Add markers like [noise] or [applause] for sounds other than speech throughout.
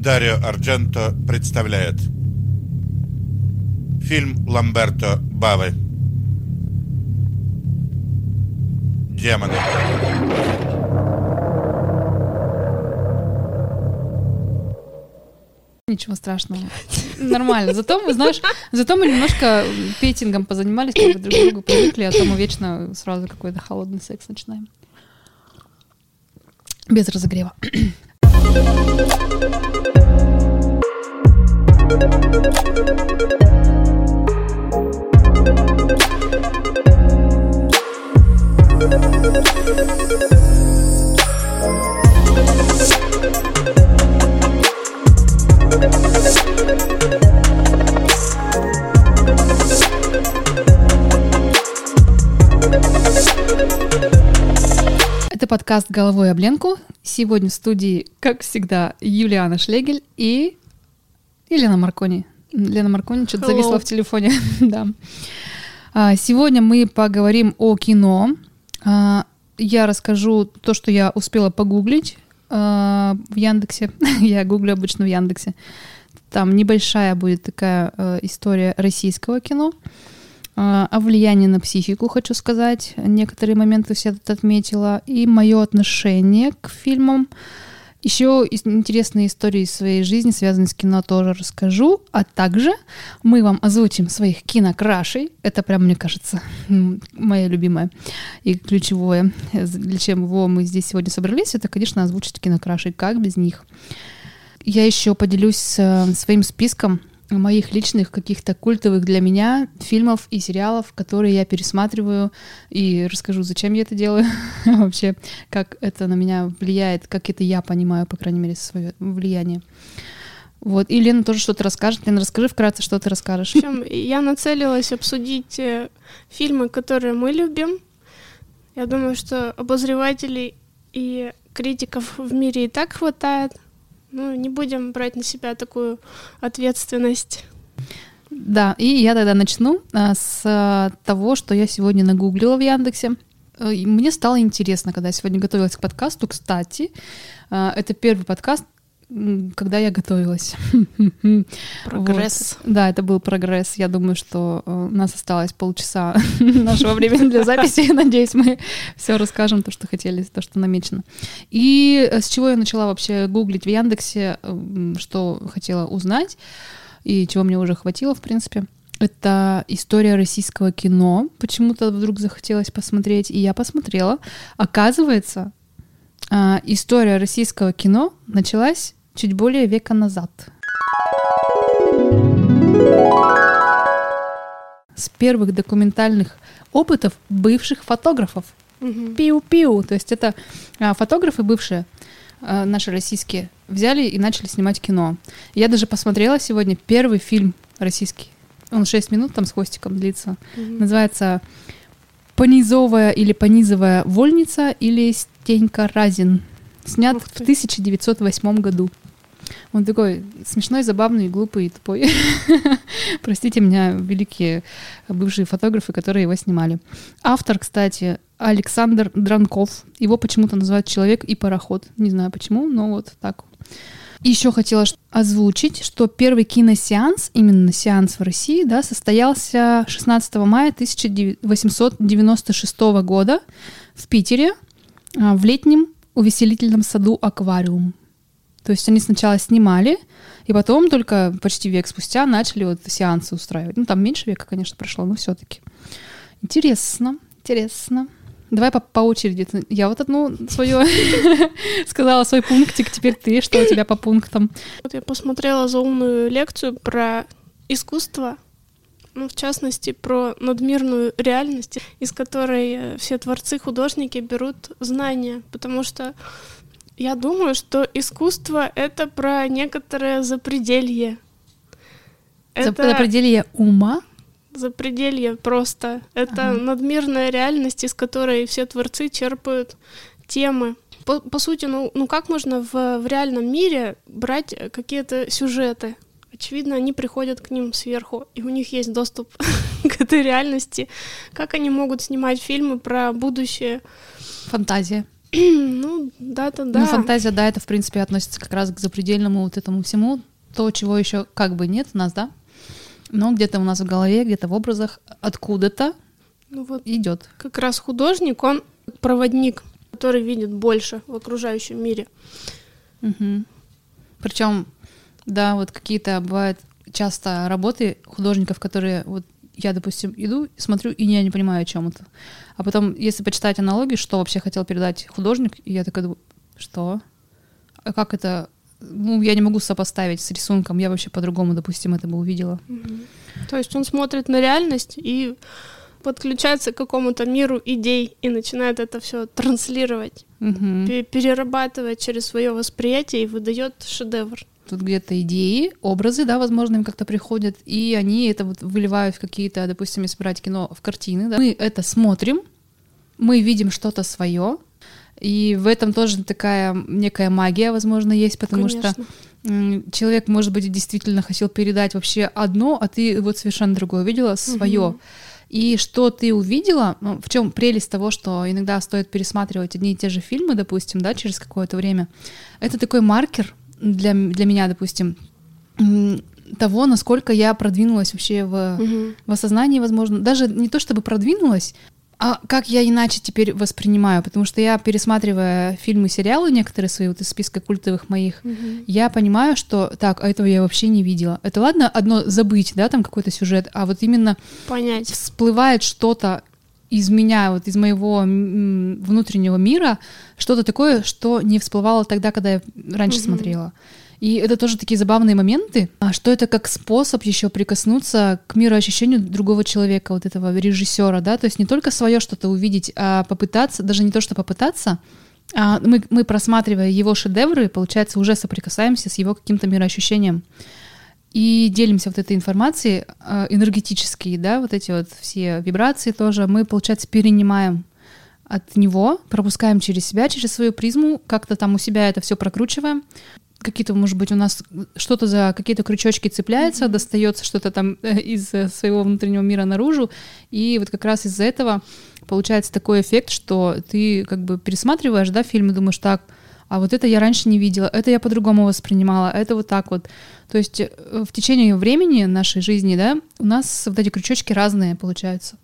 Дарио Ардженто представляет Фильм Ламберто Бавы Демоны Ничего страшного. Нормально. Зато мы, знаешь, зато мы немножко пейтингом позанимались, друг другу привыкли, а то мы вечно сразу какой-то холодный секс начинаем. Без разогрева. Подкаст «Головой об Ленку». Сегодня в студии, как всегда, Юлиана Шлегель и Елена Маркони. Лена Маркони что-то Hello. зависла в телефоне. [laughs] да. А, Сегодня мы поговорим о кино. А, Я расскажу то, что я успела погуглить а, в Яндексе. [laughs] я гуглю обычно в Яндексе. Там небольшая будет такая э, история российского кино. А, О влиянии на психику хочу сказать. Некоторые моменты все тут отметила. И мое отношение к фильмам. Еще интересные истории из своей жизни, связанные с кино, тоже расскажу. А также мы вам озвучим своих кинокрашей. Это прям, мне кажется, моя любимая и ключевое, для чего мы здесь сегодня собрались, это, конечно, озвучить кинокрашей. Как без них? Я еще поделюсь э, своим списком моих личных каких-то культовых для меня фильмов и сериалов, которые я пересматриваю, и расскажу, зачем я это делаю, [laughs] вообще, как это на меня влияет, как это я понимаю, по крайней мере, свое влияние. Вот, и Лена тоже что-то расскажет. Лена, расскажи вкратце, что ты расскажешь. В общем, я нацелилась обсудить э, фильмы, которые мы любим. Я думаю, что обозревателей и критиков в мире и так хватает. Ну, не будем брать на себя такую ответственность. Да, и я тогда начну а, с а, того, что я сегодня нагуглила в Яндексе. Э, Мне стало интересно, когда я сегодня готовилась к подкасту. Кстати, а, это первый подкаст, когда я готовилась. [laughs] Прогресс. Вот. Да, это был прогресс. Я думаю, что э, у нас осталось полчаса [laughs] нашего времени для записи. [laughs] Надеюсь, мы все расскажем, то, что хотели, то, что намечено. И э, с чего я начала вообще гуглить в Яндексе, что хотела узнать, и чего мне уже хватило, в принципе. Это история российского кино. Почему-то вдруг захотелось посмотреть, и я посмотрела. Оказывается, а, история российского кино началась чуть более века назад. С первых документальных опытов бывших фотографов. Мгм. Пиу-пиу. То есть это а, фотографы бывшие, а, наши российские, взяли и начали снимать кино. Я даже посмотрела сегодня первый фильм российский. Он 6 минут там с хвостиком длится. Мгм. Называется «Понизовая или понизовая вольница» или «Стенька Разин». Снят в ты. 1908 году. Он такой смешной, забавный, глупый и тупой. [laughs] Простите меня, великие бывшие фотографы, которые его снимали. Автор, кстати, Александр Дранков. Его почему-то называют «Человек и пароход». Не знаю почему, но вот так. Еще хотела озвучить, что первый киносеанс, именно сеанс в России, да, состоялся 16 мая 1896 года в Питере а, в летнем увеселительном саду «Аквариум». То есть они сначала снимали, и потом только почти век спустя начали вот сеансы устраивать. Ну, там меньше века, конечно, прошло, но все-таки. Интересно, интересно. Давай по, по очереди. Я вот одну свою [laughs] сказала свой пунктик, теперь ты, что у тебя по пунктам? Вот я посмотрела заумную лекцию про искусство, ну, в частности, про надмирную реальность, из которой э, все творцы, художники берут знания, потому что я думаю, что искусство — это про некоторое запределье. За Это ума? запределье просто. Это Ага. надмирная реальность, из которой все творцы черпают темы. По, по сути, ну, ну как можно в, в реальном мире брать э, какие-то сюжеты? Очевидно, они приходят к ним сверху, и у них есть доступ [laughs] к этой реальности. Как они могут снимать фильмы про будущее? Фантазия. [clears throat] Ну, да-то да. Ну, фантазия, да, это, в принципе, относится как раз к запредельному вот этому всему. То, чего еще как бы нет у нас, да? Но где-то у нас в голове, где-то в образах, откуда-то Ну вот идет. как раз художник, он проводник, который видит больше в окружающем мире. Причем, да, вот какие-то бывают часто работы художников, которые вот я, допустим, иду, смотрю, и я не понимаю, о чем это. А потом, если почитать аналогии, что вообще хотел передать художник, и я такая думаю, что? А как это? Ну, я не могу сопоставить с рисунком, я вообще по-другому, допустим, это бы увидела. То есть он смотрит на реальность и подключается к какому-то миру идей и начинает это все транслировать, пе- перерабатывать через свое восприятие и выдает шедевр. Тут где-то идеи, образы, да, возможно, им как-то приходят, и они это вот выливают в какие-то, допустим, если брать кино в картины, да, мы это смотрим, мы видим что-то свое, и в этом тоже такая некая магия, возможно, есть, потому что Конечно. м, человек, может быть, действительно хотел передать вообще одно, а ты вот совершенно другое увидела, свое. И что ты увидела, ну, в чем прелесть того, что иногда стоит пересматривать одни и те же фильмы, допустим, да, через какое-то время, это такой маркер для, для меня, допустим, того, насколько я продвинулась вообще в, Мгм. в осознании, возможно, даже не то чтобы продвинулась, а как я иначе теперь воспринимаю, потому что я, пересматривая фильмы, сериалы некоторые свои вот из списка культовых моих, Мгм. я понимаю, что так, а этого я вообще не видела. Это ладно одно забыть, да, там какой-то сюжет, а вот именно Понять. всплывает что-то из меня, вот из моего внутреннего мира, что-то такое, что не всплывало тогда, когда я раньше Мгм. смотрела. И это тоже такие забавные моменты, а что это как способ еще прикоснуться к мироощущению другого человека, вот этого режиссера, да, то есть не только свое что-то увидеть, а попытаться, даже не то, что попытаться, а мы, мы просматривая его шедевры, получается, уже соприкасаемся с его каким-то мироощущением и делимся вот этой информацией э, энергетически, да, вот эти вот все вибрации тоже. Мы, получается, перенимаем от него, пропускаем через себя, через свою призму, как-то там у себя это все прокручиваем. Какие-то, может быть, у нас что-то за какие-то крючочки цепляется, достается что-то там э, из э, своего внутреннего мира наружу, и вот как раз из-за этого получается такой эффект, что ты как бы пересматриваешь, да, фильм и думаешь, так, а вот это я раньше не видела, это я по-другому воспринимала, это вот так вот. То есть э, в течение времени нашей жизни, да, у нас вот эти крючочки разные получаются.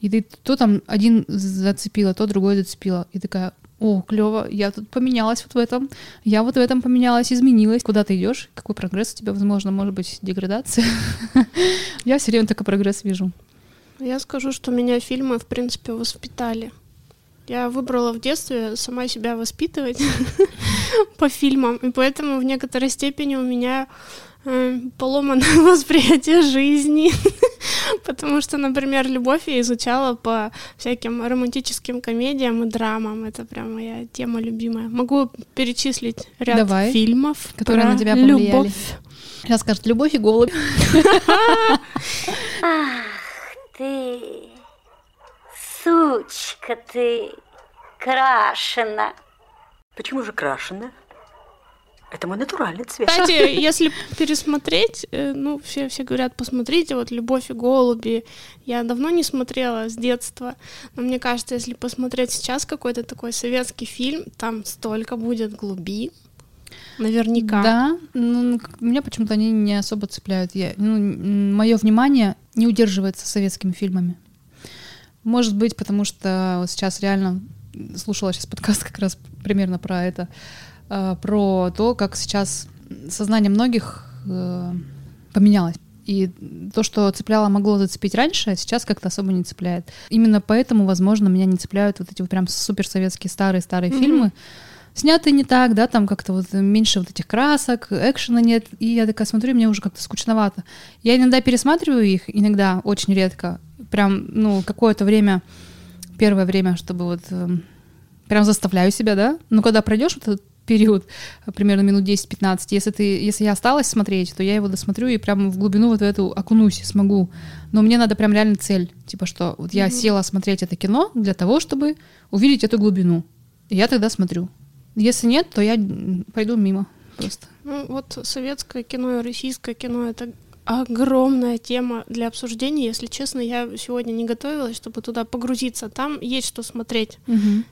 И ты то там один зацепила, то другой зацепила. И такая, о, клево, я тут поменялась вот в этом, я вот в этом поменялась, изменилась. Куда ты идешь? Какой прогресс у тебя, возможно, может быть, деградация? [laughs] Я все время только прогресс вижу. Я скажу, что меня фильмы, в принципе, воспитали. Я выбрала в детстве сама себя воспитывать [laughs] по фильмам, и поэтому в некоторой степени у меня э, поломанное [laughs] восприятие жизни. [laughs] Потому что, например, любовь я изучала по всяким романтическим комедиям и драмам. Это прям моя тема любимая. Могу перечислить ряд Давай. фильмов, Которые про на тебя повлияли. любовь. Сейчас скажет «Любовь и голубь». Ты, сучка ты, крашена. Почему же крашеная? Это мой натуральный цвет. Кстати, [laughs] если пересмотреть, э, ну, все, все говорят, посмотрите, вот «Любовь и голуби». Я давно не смотрела с детства, но мне кажется, если посмотреть сейчас какой-то такой советский фильм, там столько будет глубин. Наверняка. Да, ну, меня почему-то они не особо цепляют. Я, ну, мое внимание не удерживается советскими фильмами. Может быть, потому что вот сейчас реально слушала сейчас подкаст как раз примерно про это, э, про то, как сейчас сознание многих э, поменялось. И то, что цепляло, могло зацепить раньше, сейчас как-то особо не цепляет. Именно поэтому, возможно, меня не цепляют вот эти вот прям суперсоветские старые-старые Мгм. фильмы, снятые не так, да, там как-то вот меньше вот этих красок, экшена нет, и я такая смотрю, мне уже как-то скучновато. Я иногда пересматриваю их, иногда, очень редко, прям, ну, какое-то время, первое время, чтобы вот эм, прям заставляю себя, да, но когда пройдешь вот этот период, э, примерно минут 10-15, если ты, если я осталась смотреть, то я его досмотрю и прям в глубину вот эту окунусь, смогу. Но мне надо прям реально цель, типа что вот я села смотреть это кино для того, чтобы увидеть эту глубину. И я тогда смотрю. Если нет, то я пойду мимо просто. Ну, вот советское кино и российское кино — это огромная тема для обсуждения. Если честно, я сегодня не готовилась, чтобы туда погрузиться. Там есть что смотреть.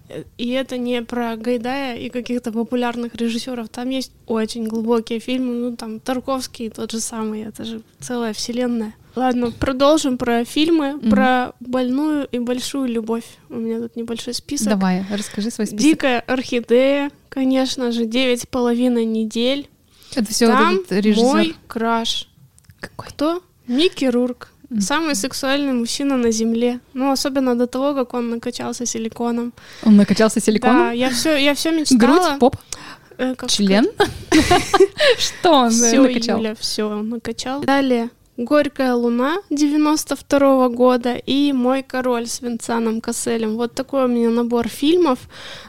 Э, И это не про Гайдая и каких-то популярных режиссеров. Там есть очень глубокие фильмы. Ну, там Тарковский тот же самый. Это же целая вселенная. Ладно, продолжим про фильмы, Мгм. про больную и большую любовь. У меня тут небольшой список. Давай, расскажи свой список. Дикая орхидея, конечно же, девять с половиной недель. Это все Там этот режиссер. мой краш. Какой? Кто? Микки Рурк. Самый сексуальный мужчина на Земле. Ну, особенно до того, как он накачался силиконом. Он накачался Да, силиконом? я все, я все мечтала. Грудь, поп, Э, член? [laughs] Что он э, Все, накачал? Юля, все накачал. Далее. Горькая луна 92 года и Мой король с Винсаном Касселем. Вот такой у меня набор фильмов.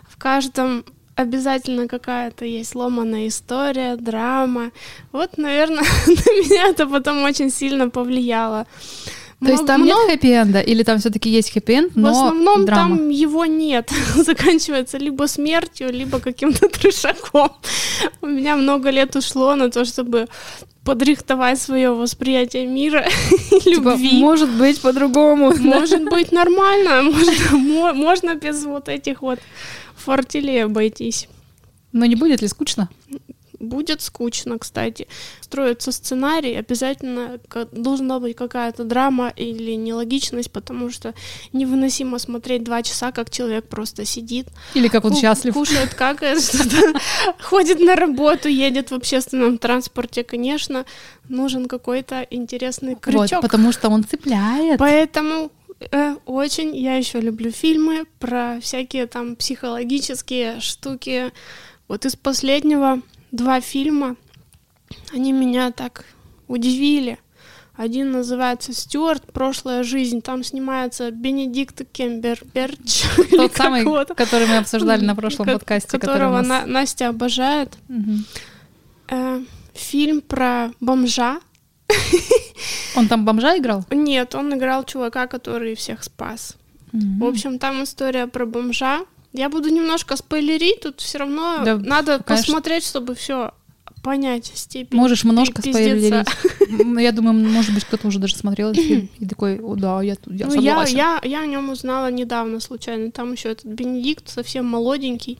В каждом обязательно какая-то есть ломаная история, драма. Вот, наверное, [laughs] на меня это потом очень сильно повлияло. То есть Много- там нет много- хэппи-энда? Или там все таки есть хэппи-энд, В но основном драма? там его нет. [laughs] Заканчивается либо смертью, либо каким-то [laughs] трешаком. У меня много лет ушло на то, чтобы подрихтовать свое восприятие мира и Типа, любви. может быть по-другому. Может быть нормально, можно, мо- можно без вот этих вот фортелей обойтись. Но не будет ли скучно? Будет скучно, кстати. Строится сценарий, обязательно должна быть какая-то драма или нелогичность, потому что невыносимо смотреть два часа, как человек просто сидит, Или как он ку- счастлив? кушает, [laughs] какает, что-то, [laughs] ходит на работу, едет в общественном транспорте, конечно, нужен какой-то интересный Вот, крючок. потому что он цепляет. Поэтому э, очень я еще люблю фильмы про всякие там психологические штуки. Вот из последнего два фильма, они меня так удивили. Один называется «Стюарт. Прошлая жизнь». Там снимается Бенедикт Кемберберч. [laughs] Тот самый, который мы обсуждали на прошлом подкасте, который которого нас... На- Настя обожает. Э, фильм про бомжа. [laughs] Он там бомжа играл? Нет, он играл чувака, который всех спас. Мгм. В общем, там история про бомжа. Я буду немножко спойлерить, тут все равно Да, надо конечно. посмотреть, чтобы все понять степень. Можешь немножко спойлерить. М, [laughs] Я думаю, может быть, кто-то уже даже смотрел этот фильм и такой, о, да, я, тут- я Ну, я, согласен. я, я о нем узнала недавно случайно. Там еще этот Бенедикт совсем молоденький.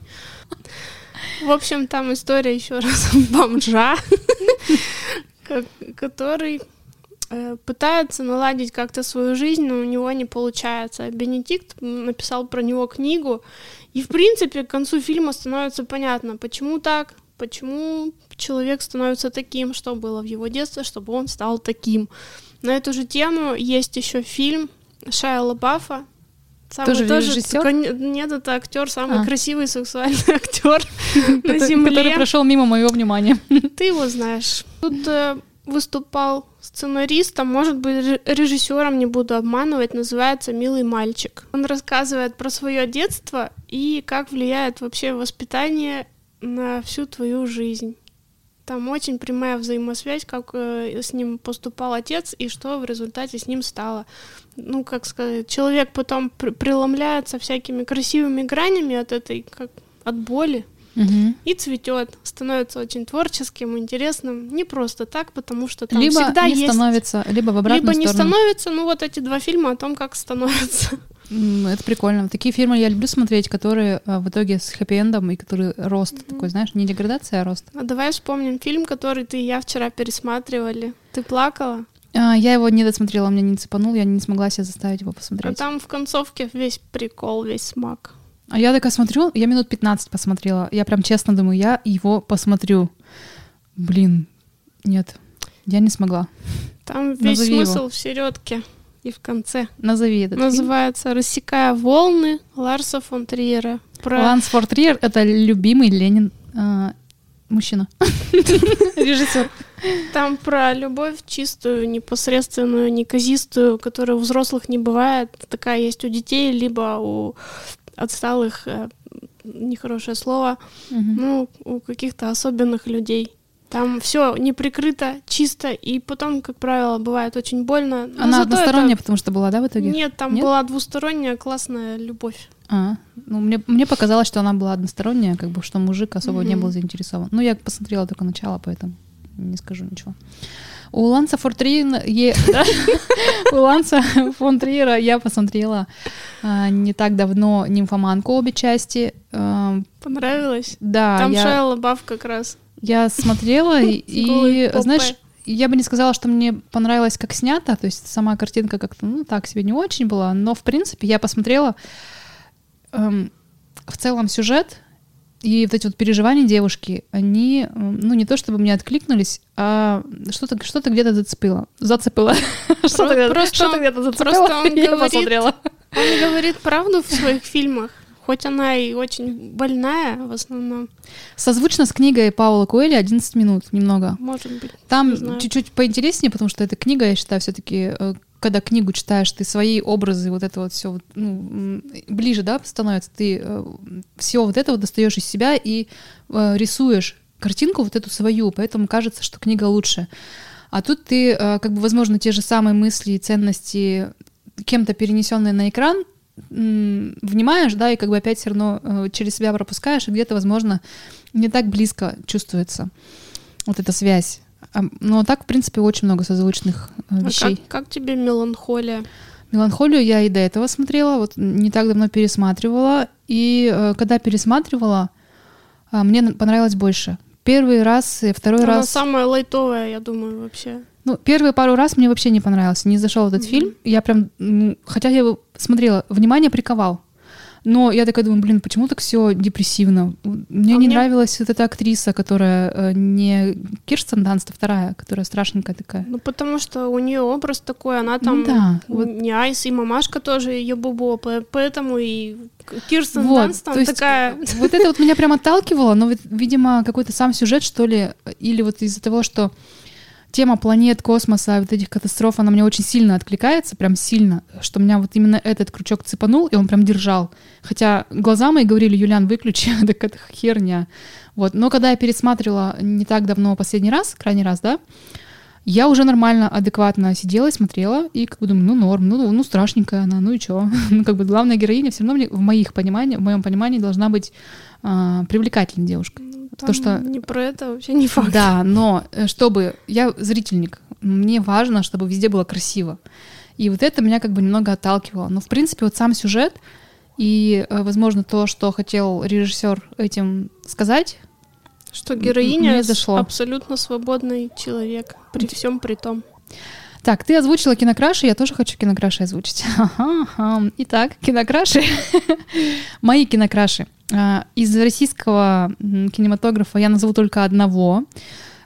В общем, там история еще раз [laughs] бомжа, который э, пытается наладить как-то свою жизнь, но у него не получается. Бенедикт написал про него книгу, и в принципе к концу фильма становится понятно, почему так, почему человек становится таким, что было в его детстве, чтобы он стал таким. На эту же тему есть еще фильм Шайа Лабафа. Самый Тоже режиссер? кон- Нет, это актер, самый А. красивый сексуальный [laughs] актер на [laughs] земле. Который прошел мимо моего внимания. [laughs] Ты его знаешь. Тут э, выступал сценаристом, может быть, ре- режиссером, не буду обманывать, называется «Милый мальчик». Он рассказывает про свое детство и как влияет вообще воспитание на всю твою жизнь. Там очень прямая взаимосвязь, как э, с ним поступал отец и что в результате с ним стало. Ну, как сказать, человек потом при- преломляется всякими красивыми гранями от этой, как от боли, Мгм. и цветет, становится очень творческим, интересным, не просто так, потому что там Либо всегда не есть, становится, либо в обратную либо не сторону. становится, ну вот эти два фильма о том, как становится. [laughs] Это прикольно. Такие фильмы я люблю смотреть, которые а, в итоге с хэппи-эндом и которые рост такой, знаешь, не деградация, а рост. А давай вспомним фильм, который ты и я вчера пересматривали. Ты плакала, А, я его не досмотрела, меня не цепанул, я не смогла себя заставить его а посмотреть. там в концовке весь прикол, весь смак. А я такая смотрю, я минут 15 посмотрела. Я прям честно думаю, я его посмотрю. Блин, нет, я не смогла. Там весь Назови его. смысл в середке и в конце. Назови этот фильм. Называется «Рассекая волны» Ларса фон Триера. Про... Ланс Форд Триер — это любимый Ленин а, мужчина. [laughs] Режиссер. Там про любовь чистую, непосредственную, неказистую, которой у взрослых не бывает. Такая есть у детей, либо у отсталых, э, нехорошее слово, Мгм. ну, у каких-то особенных людей. Там все не прикрыто, чисто, и потом, как правило, бывает очень больно. но Она зато это- односторонняя, потому что была, да, в итоге? Нет, там Нет? была двусторонняя классная любовь. А, ну, мне, мне показалось, что она была односторонняя, как бы, что мужик особо не Мгм. был заинтересован. Ну, я посмотрела только начало, поэтому не скажу ничего. У Ланса Фортриера, [laughs] да? у Ланса фон Триера я посмотрела а, не так давно «Нимфоманку» обе части. А, Понравилось? Да, Там я, Шайа Лабаф как раз. я смотрела, и, [laughs] знаешь, я бы не сказала, что мне понравилось, как снято, то есть сама картинка как-то, ну, так себе не очень была, но, в принципе, я посмотрела эм, в целом сюжет, и вот эти вот переживания девушки, они, ну, не то чтобы мне откликнулись, а что-то что где-то зацепило. Зацепило. [laughs] Что-то где-то просто что-то он- где-то просто зацепило, [laughs] я посмотрела. Он говорит правду в своих фильмах, хоть она и очень больная в основном, Созвучно с книгой Паула Коэля «11 минут» немного. может быть. Там чуть-чуть поинтереснее, потому что эта книга, я считаю, все-таки, когда книгу читаешь, ты свои образы, вот это вот все ближе, да, становится, ты все вот это вот достаешь из себя и э, рисуешь картинку вот эту свою, поэтому кажется, что книга лучше. А тут ты, э, как бы, возможно, те же самые мысли и ценности кем-то перенесенные на экран, внимаешь, да, и как бы опять все равно э, через себя пропускаешь, и где-то, возможно, не так близко чувствуется вот эта связь. А, Но так, в принципе, очень много созвучных э, А вещей. как, как тебе меланхолия? Меланхолию я и до этого смотрела, вот не так давно пересматривала. И э, когда пересматривала, а, мне понравилось больше. Первый раз и второй Она раз... самая лайтовая, я думаю, вообще. Ну, первые пару раз мне вообще не понравился, не зашел этот фильм. Я прям, хотя я его смотрела, внимание приковал. Но я такая думаю, блин, почему так все депрессивно? Мне А не мне- нравилась вот эта актриса, которая э, не Кирстен Данст, а вторая, которая страшненькая такая. Ну, потому что у нее образ такой, она там Ну да, вот- не Айс, и мамашка тоже ее бубо, по- поэтому и Кирстен Вот, Данст там то есть, такая... Вот это вот меня прям отталкивало, но, видимо, какой-то сам сюжет, что ли, или вот из-за того, что тема планет, космоса, вот этих катастроф, она мне очень сильно откликается, прям сильно, что меня вот именно этот крючок цепанул, и он прям держал. Хотя глаза мои говорили, Юлян, выключи, [laughs] так это херня. Вот. Но когда я пересматривала не так давно последний раз, крайний раз, да, я уже нормально, адекватно сидела и смотрела, и как бы думаю, ну норм, ну, ну страшненькая она, ну и чё. [laughs] Ну как бы главная героиня все равно в моих пониманиях, в моем понимании должна быть а, привлекательной девушкой. Там что- Не про это вообще не факт. Да, но э, чтобы... Я зрительник, мне важно, чтобы везде было красиво. И вот это меня как бы немного отталкивало. Но, в принципе, вот сам сюжет и, э, возможно, то, что хотел режиссер этим сказать, Что героиня Мне зашло. абсолютно свободный человек, при всем при том. Так, ты озвучила кинокраши, я тоже хочу кинокраши озвучить. [laughs] Итак, кинокраши. [laughs] Мои кинокраши. А, Из российского кинематографа я назову только одного.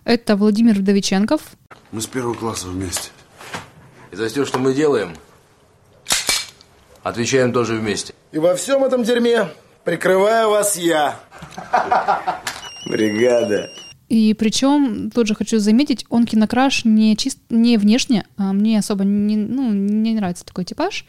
Это Владимир Вдовиченков. Мы с первого класса вместе. И за все, что мы делаем, отвечаем тоже вместе. И во всем этом дерьме прикрываю вас я. Бригада. И причем, тут же хочу заметить, он кинокраш не, чист, не внешне, а мне особо не, ну, не нравится такой типаж.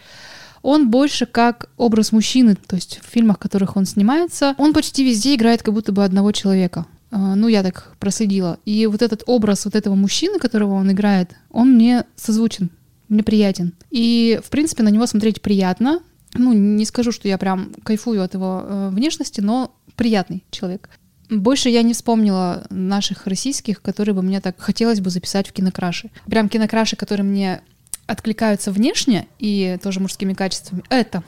Он больше как образ мужчины, то есть в фильмах, в которых он снимается, он почти везде играет как будто бы одного человека. А, Ну, я так проследила. И вот этот образ вот этого мужчины, которого он играет, он мне созвучен, мне приятен. И, в принципе, на него смотреть приятно. Ну, не скажу, что я прям кайфую от его э, внешности, но приятный человек. Больше я не вспомнила наших российских, которые бы мне так хотелось бы записать в кинокраши. Прям кинокраши, которые мне откликаются внешне и тоже мужскими качествами. Это.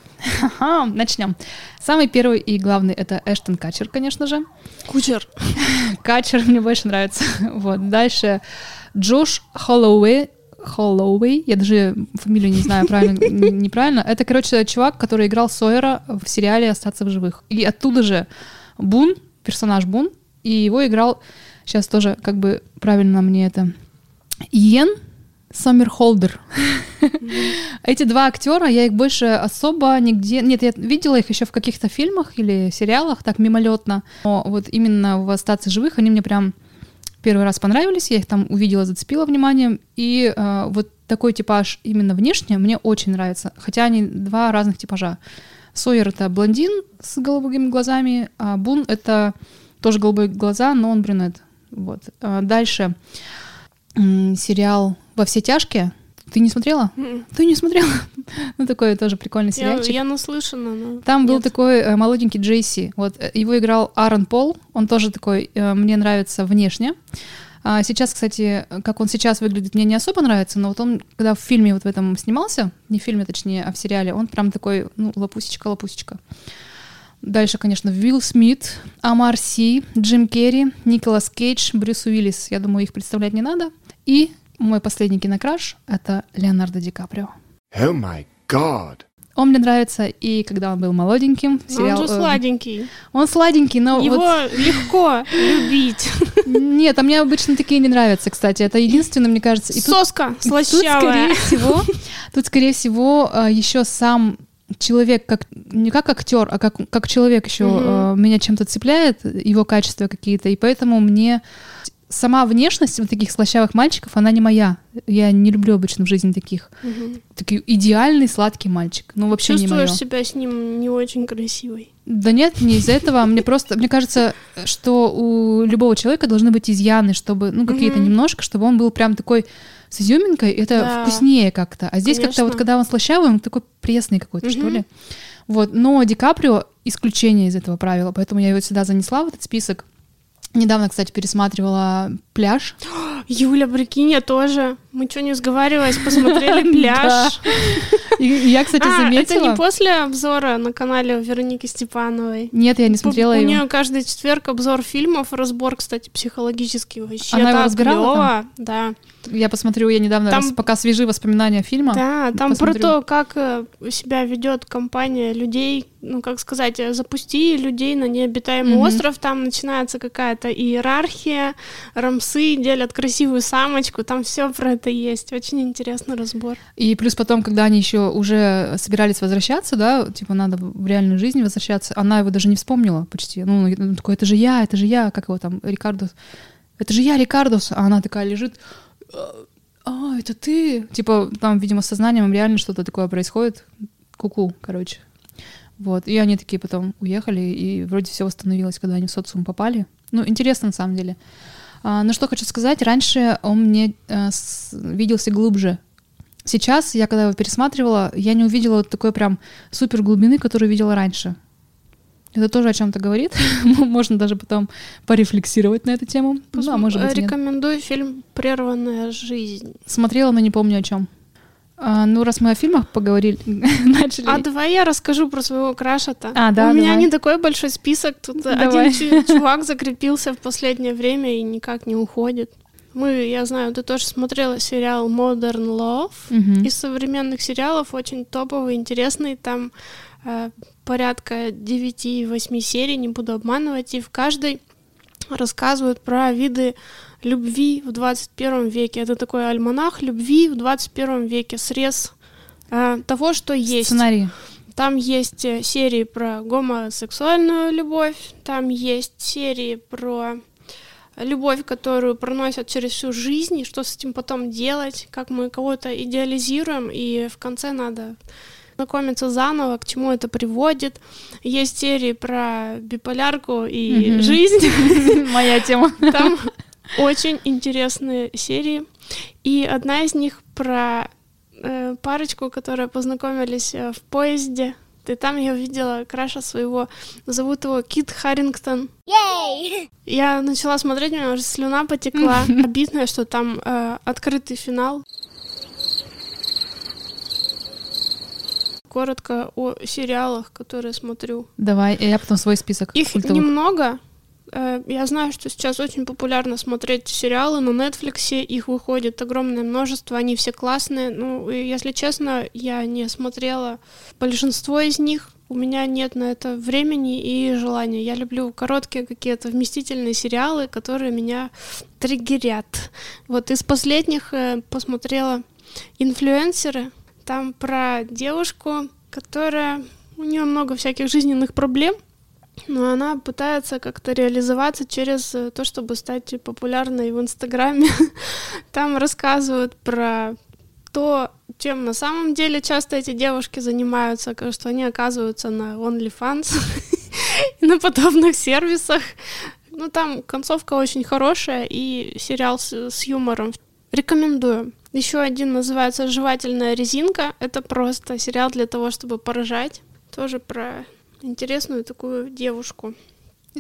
Начнем. Самый первый и главный это Эштон Качер, конечно же. Кучер. [laughs] Качер мне больше нравится. Вот. Дальше Джош Холлоуэй. Холлоуэй, я даже фамилию не знаю правильно, [laughs] неправильно. Это, короче, чувак, который играл Сойера в сериале «Остаться в живых». И оттуда же Бун, персонаж Бун, и его играл, сейчас тоже как бы правильно мне это, Иен Сомерхолдер. [laughs] Эти два актера, я их больше особо нигде... Нет, я видела их еще в каких-то фильмах или сериалах, так мимолетно. Но вот именно в «Остаться живых» они мне прям первый раз понравились, я их там увидела, зацепила вниманием, и э, вот такой типаж именно внешне мне очень нравится, хотя они два разных типажа. Сойер — это блондин с голубыми глазами, а Бун — это тоже голубые глаза, но он брюнет. Вот. А дальше сериал «Во все тяжкие». Ты не смотрела? Мгм. Ты не смотрела? [laughs] Ну, такой тоже прикольный Я, сериальчик. я наслышана, но Там был нет. такой э, молоденький Джейси. Вот э, его играл Аарон Пол. Он тоже такой, э, мне нравится внешне. А сейчас, кстати, как он сейчас выглядит, мне не особо нравится, но вот он, когда в фильме вот в этом снимался, не в фильме, точнее, а в сериале, он прям такой, ну, лопусечка-лопусечка. Дальше, конечно, Уилл Смит, Амар Си, Джим Керри, Николас Кейдж, Брюс Уиллис. Я думаю, их представлять не надо. И мой последний кинокраш — это Леонардо Ди Каприо. Oh my god. Он мне нравится и когда он был молоденьким. Сериал, Он же э, сладенький. он сладенький, но Его вот- легко любить. [laughs] Нет, а мне обычно такие не нравятся, кстати. Это единственное, мне кажется. И тут- Соска Тут, слащавая. скорее всего, тут, скорее всего, еще сам человек, как не как актер, а как, как человек еще Мгм. меня чем-то цепляет, его качества какие-то, и поэтому мне сама внешность вот таких слащавых мальчиков, она не моя. Я не люблю обычно в жизни таких. Мгм. Такой идеальный сладкий мальчик. Ну, вообще не мое. Чувствуешь себя с ним не очень красивой. Да нет, не из-за этого. Мне [laughs] просто, мне кажется, что у любого человека должны быть изъяны, чтобы, ну, какие-то немножко, чтобы он был прям такой с изюминкой, это Да. вкуснее как-то. А здесь как-то вот, когда он слащавый, он такой пресный какой-то, что ли. Вот, но Ди Каприо исключение из этого правила, поэтому я его сюда занесла в этот список. Недавно, кстати, пересматривала пляж. [gasps] Юля, прикинь, я тоже. Мы что, не сговариваясь, посмотрели [laughs] пляж. Я, кстати, А, заметила. это не после обзора на канале Вероники Степановой. Нет, я не смотрела У нее каждый четверг обзор фильмов, разбор, кстати, психологический вообще. Она его разбирала Да. Я посмотрю, я недавно, Там- раз- пока свежи воспоминания фильма. Да, там посмотрю. про то, как э, себя ведет компания людей, ну, как сказать, э, запусти людей на необитаемый Мгм. остров, там начинается какая-то иерархия, рамсы делят красивую самочку, там все про это есть. Очень интересный разбор. И плюс потом, когда они еще уже собирались возвращаться, да, типа надо в реальную жизнь возвращаться, она его даже не вспомнила почти. Ну, он такой, это же я, это же я, как его там, Рикардос. Это же я, Рикардос. А она такая лежит, а, это ты? Типа там, видимо, с сознанием реально что-то такое происходит. Куку, короче. Вот, и они такие потом уехали, и вроде все восстановилось, когда они в социум попали. Ну, интересно, на самом деле. А, но что хочу сказать, раньше он мне э, виделся глубже. Сейчас, я когда его пересматривала, я не увидела вот такой прям супер глубины, которую видела раньше. Это тоже о чем-то говорит. [laughs] Можно даже потом порефлексировать на эту тему. Ну, а может быть, и нет. Рекомендую фильм «Прерванная жизнь». Смотрела, но не помню о чем. А, ну, раз мы о фильмах поговорили, [laughs] начали. А давай я расскажу про своего краша-то. А, да, У меня давай. не такой большой список. Тут Давай. один чу- [laughs] чувак закрепился в последнее время и никак не уходит. Мы, я знаю, ты тоже смотрела сериал Modern Love. Мгм. Из современных сериалов очень топовый, интересный. Там э, порядка 9-8 серий, не буду обманывать. И в каждой рассказывают про виды любви в 21 веке. Это такой альманах любви в 21 веке, срез э, того, что есть. Сценарий. Там есть э, серии про гомосексуальную любовь, там есть серии про любовь, которую проносят через всю жизнь, и что с этим потом делать, как мы кого-то идеализируем, и в конце надо знакомиться заново, к чему это приводит. Есть серии про биполярку и жизнь. [laughs] Моя тема. Там очень интересные серии. И одна из них про э, парочку, которые познакомились э, в поезде. Ты там я видела краша своего. Зовут его Кит Харрингтон. Я начала смотреть, у меня уже слюна потекла. [laughs] Обидно, что там э, открытый финал. Коротко о сериалах, которые смотрю. Давай, я потом свой список Их культовых. немного. Э, Я знаю, что сейчас очень популярно смотреть сериалы на Netflix, их выходит огромное множество, они все классные. Ну, если честно, я не смотрела большинство из них. У меня нет на это времени и желания. Я люблю короткие какие-то вместительные сериалы, которые меня триггерят. Вот из последних э, посмотрела «Инфлюенсеры». Там про девушку, которая... У нее много всяких жизненных проблем, но она пытается как-то реализоваться через э, то, чтобы стать популярной в Инстаграме. [laughs] Там рассказывают про то, чем на самом деле часто эти девушки занимаются, что они оказываются на OnlyFans [laughs] и на подобных сервисах. Ну, там концовка очень хорошая и сериал с, с юмором. Рекомендую. Еще один называется «Жевательная резинка». Это просто сериал для того, чтобы поражать. Тоже про интересную такую девушку.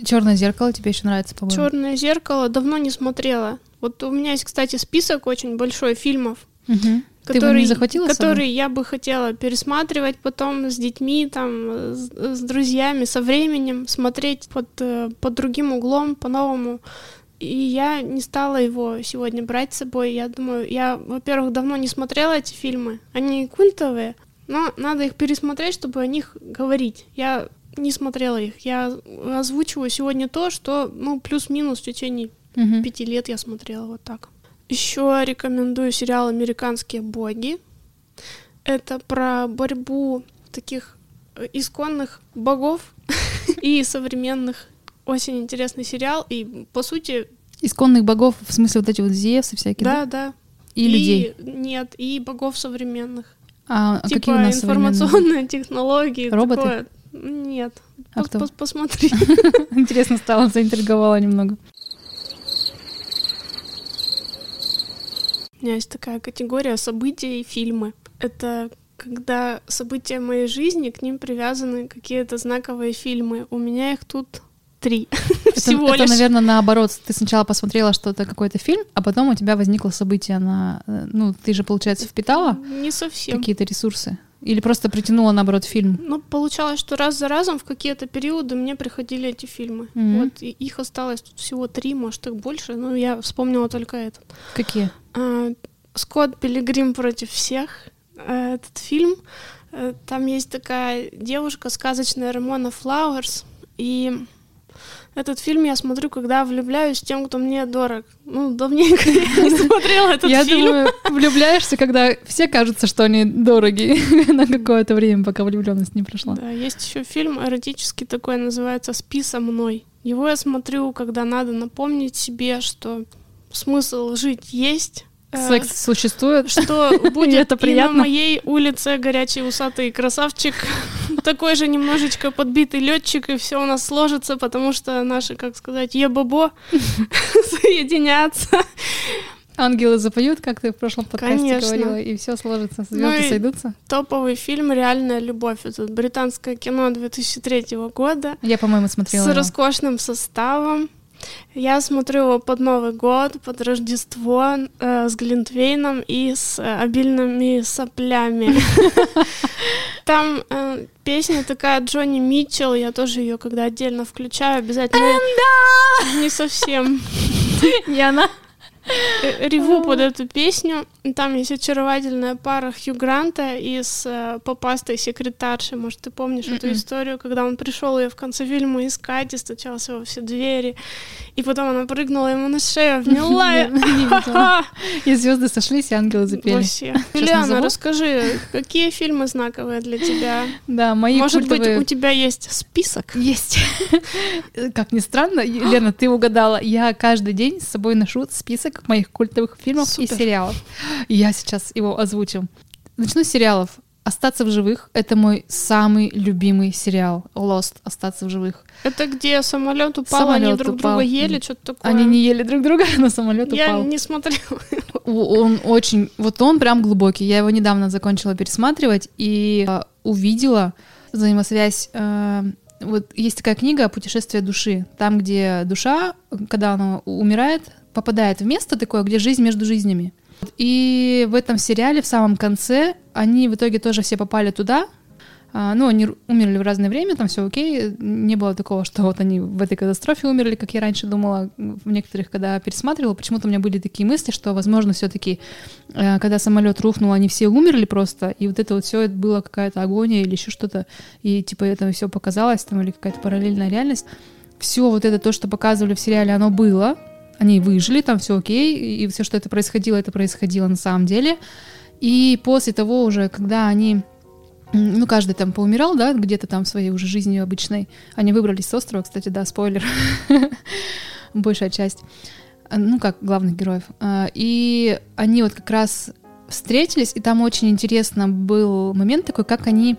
Черное зеркало тебе еще нравится, по-моему. Черное зеркало давно не смотрела. Вот у меня есть, кстати, список очень большой фильмов, с собой? которые я бы хотела пересматривать потом с детьми, там, с, с друзьями, со временем, смотреть под, э, под другим углом, по-новому. И я не стала его сегодня брать с собой. Я думаю, я, во-первых, давно не смотрела эти фильмы. Они культовые, но надо их пересмотреть, чтобы о них говорить. Я не смотрела их. Я озвучиваю сегодня то, что, ну, плюс-минус в течение Мгм. пяти лет я смотрела вот так. Еще рекомендую сериал «Американские боги». Это про борьбу таких э, исконных богов [laughs] и современных. Очень интересный сериал. И, по сути, Исконных богов, в смысле вот эти вот Зевсы всякие, да? да, да. И, людей. Нет, и богов современных. А, типа какие у нас современные? информационные [laughs] технологии. Роботы? такое. Нет. А кто? пос- Посмотри. [laughs] Интересно стало, заинтриговала немного. У меня есть такая категория события и фильмы. Это когда события моей жизни, к ним привязаны какие-то знаковые фильмы. У меня их тут три. [laughs] Это, Всего это, лишь. наверное, наоборот. Ты сначала посмотрела что-то, какой-то фильм, а потом у тебя возникло событие на... э, Ну, ты же, получается, впитала Не совсем. какие-то ресурсы? Или просто притянула, наоборот, фильм? Ну, получалось, что раз за разом в какие-то периоды мне приходили эти фильмы. Мгм. Вот и их осталось тут всего три, может, их больше, но я вспомнила только этот. Какие? А, Скотт Пилигрим против всех. А, Этот фильм. э, Там есть такая девушка, сказочная Рамона Флауэрс. И этот фильм я смотрю, когда влюбляюсь тем, кто мне дорог. Ну, давненько [laughs] я не смотрела этот Я фильм. думаю, влюбляешься, когда все кажутся, что они дорогие [laughs] на какое-то время, пока влюбленность не прошла. Да, есть еще фильм эротический такой, называется «Спи со мной». Его я смотрю, когда надо напомнить себе, что смысл жить есть. Э, Секс существует. что [laughs] И будет это и приятно. на моей улице горячий усатый красавчик, [laughs] такой же немножечко подбитый летчик, и все у нас сложится, потому что наши, как сказать, ебобо [laughs] соединятся. Ангелы запоют, как ты в прошлом подкасте Конечно. говорила, и все сложится, Ну звезды и- сойдутся. Топовый фильм «Реальная любовь». Это британское кино 2003 года. Я, по-моему, смотрела с его. роскошным составом. Я смотрю его под Новый год, под Рождество, э, с Глинтвейном и с э, обильными соплями. [laughs] Там э, песня такая Джонни Митчелл, я тоже ее, когда отдельно включаю, обязательно... Не совсем. [laughs] Не она. Э, Реву под эту песню. Там есть очаровательная пара Хью Гранта и с э, попастой секретаршей. Может, ты помнишь эту историю, когда он пришел ее в конце фильма искать и стучался во все двери. И потом она прыгнула ему на шею, [laughs] обняла. [laughs] И звезды сошлись, и ангелы запели. Вообще. Юлиана, расскажи, какие фильмы знаковые для тебя? Да, мои Может быть, у тебя есть список? Есть. [laughs] Как ни странно, Лена, ты угадала. Я каждый день с собой ношу список моих культовых фильмов и Супер. сериалов. И я сейчас его озвучу. Начну с сериалов. «Остаться в живых» — это мой самый любимый сериал. «Lost. Остаться в живых». Это где самолет упал, они Самолет друг упал. друга ели, что-то такое? Они не ели друг друга, [laughs] но самолет Я упал. не смотрела. Он очень, вот он прям глубокий. Я его недавно закончила пересматривать и э, увидела взаимосвязь. э, вот есть такая книга «Путешествие души», там, где душа, когда она умирает, попадает в место такое, где жизнь между жизнями. И в этом сериале в самом конце они в итоге тоже все попали туда. А, Ну, они умерли в разное время, там все окей. Не было такого, что вот они в этой катастрофе умерли, как я раньше думала. В некоторых, когда пересматривала, почему-то у меня были такие мысли, что, возможно, все-таки, когда самолет рухнул, они все умерли просто, и вот это вот все это было какая-то агония или еще что-то, и типа это все показалось, там, или какая-то параллельная реальность. Все вот это то, что показывали в сериале, оно было, они выжили, там все окей, и все, что это происходило, это происходило на самом деле. И после того уже, когда они, ну, каждый там поумирал, да, где-то там в своей уже жизни обычной, они выбрались с острова, кстати, да, спойлер, [laughs] большая часть, А, ну, как главных героев. А, И они вот как раз встретились, и там очень интересно был момент такой, как они